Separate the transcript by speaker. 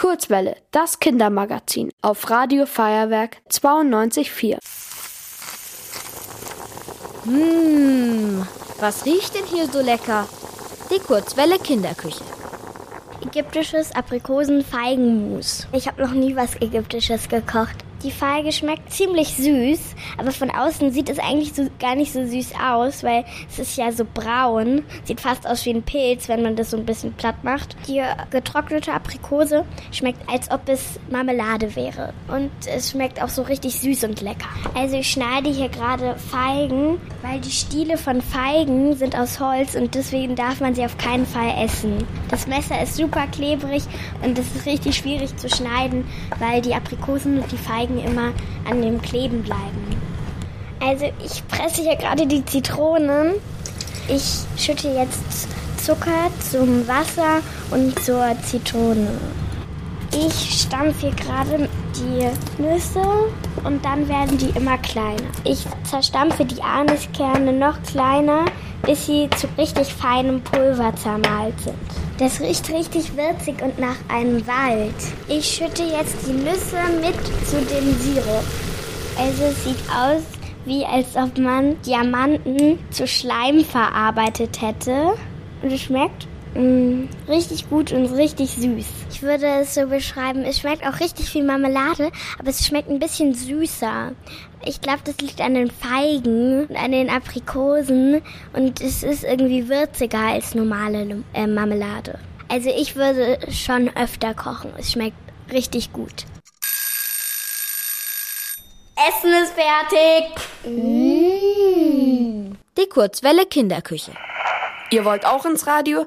Speaker 1: Kurzwelle, das Kindermagazin auf Radio Feuerwerk 92.4.
Speaker 2: Mmh, was riecht denn hier so lecker? Die Kurzwelle Kinderküche.
Speaker 3: Ägyptisches Aprikosen-Feigenmus. Ich habe noch nie was Ägyptisches gekocht. Die Feige schmeckt ziemlich süß, aber von außen sieht es eigentlich so, gar nicht so süß aus, weil es ist ja so braun. Sieht fast aus wie ein Pilz, wenn man das so ein bisschen platt macht. Die getrocknete Aprikose schmeckt, als ob es Marmelade wäre. Und es schmeckt auch so richtig süß und lecker. Also ich schneide hier gerade Feigen, weil die Stiele von Feigen sind aus Holz und deswegen darf man sie auf keinen Fall essen. Das Messer ist super klebrig und es ist richtig schwierig zu schneiden, weil die Aprikosen und die Feigen Feigen immer an dem Kleben bleiben. Also ich presse hier gerade die Zitronen. Ich schütte jetzt Zucker zum Wasser und zur Zitrone. Ich stampfe gerade die Nüsse und dann werden die immer kleiner. Ich zerstampfe die Aniskerne noch kleiner, bis sie zu richtig feinem Pulver zermalt sind. Das riecht richtig würzig und nach einem Wald. Ich schütte jetzt die Nüsse mit zu dem Sirup. Also es sieht aus, wie als ob man Diamanten zu Schleim verarbeitet hätte. Und es schmeckt mm, richtig gut und richtig süß. Ich würde es so beschreiben, es schmeckt auch richtig wie Marmelade, aber es schmeckt ein bisschen süßer. Ich glaube, das liegt an den Feigen und an den Aprikosen und es ist irgendwie würziger als normale äh, Marmelade. Also ich würde schon öfter kochen. Es schmeckt richtig gut.
Speaker 2: Essen ist fertig. Mmh. Die Kurzwelle Kinderküche.
Speaker 1: Ihr wollt auch ins Radio?